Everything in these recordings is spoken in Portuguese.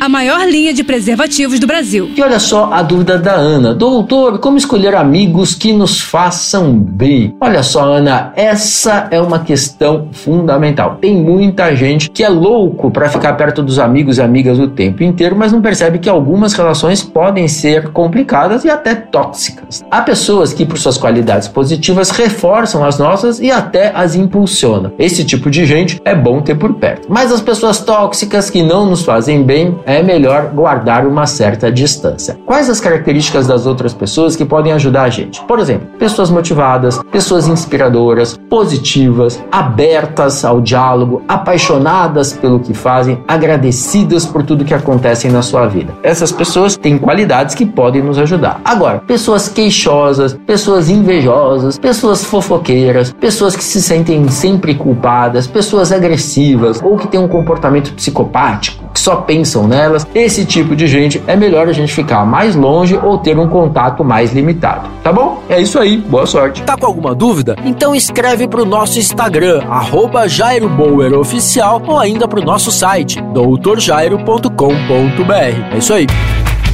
a maior linha de preservativos do Brasil. E olha só a dúvida da Ana. Doutor, como escolher amigos que nos façam bem? Olha só, Ana, essa é uma questão fundamental. Tem muita gente que é louco para ficar perto dos amigos e amigas o tempo inteiro, mas não percebe que algumas relações podem ser complicadas e até tóxicas. Há pessoas que, por suas qualidades positivas, reforçam as nossas e até as impulsionam. Esse tipo de gente é bom ter por perto. Mas as pessoas tóxicas que não nos fazem bem, é melhor guardar uma certa distância. Quais as características das outras pessoas que podem ajudar a gente? Por exemplo, pessoas motivadas, pessoas inspiradoras, positivas, abertas ao diálogo, apaixonadas pelo que fazem, agradecidas por tudo que acontece na sua vida. Essas pessoas têm qualidades que podem nos ajudar. Agora, pessoas queixosas, pessoas invejosas, pessoas fofoqueiras, pessoas que se sentem sempre culpadas, pessoas agressivas ou que têm um comportamento psicopático, que só pensam, nelas, esse tipo de gente é melhor a gente ficar mais longe ou ter um contato mais limitado. Tá bom? É isso aí, boa sorte. Tá com alguma dúvida? Então escreve pro nosso Instagram, arroba Jairo Bauer Oficial, ou ainda pro nosso site, doutorjairo.com.br. É isso aí.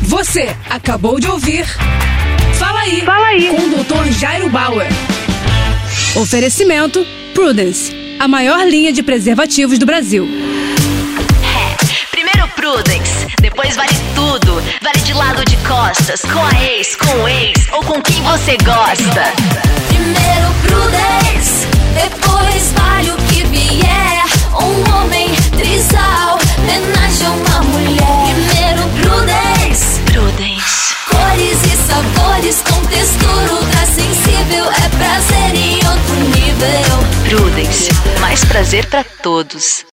Você acabou de ouvir Fala aí, Fala aí. com o Dr. Jairo Bauer. Oferecimento Prudence, a maior linha de preservativos do Brasil. De lado de costas, com a ex, com o ex ou com quem você gosta. Primeiro Prudence, depois vale o que vier. Um homem trisal, homenagem a uma mulher. Primeiro Prudence. Prudence. Cores e sabores com textura ultra sensível. É prazer em outro nível. Prudence, mais prazer para todos.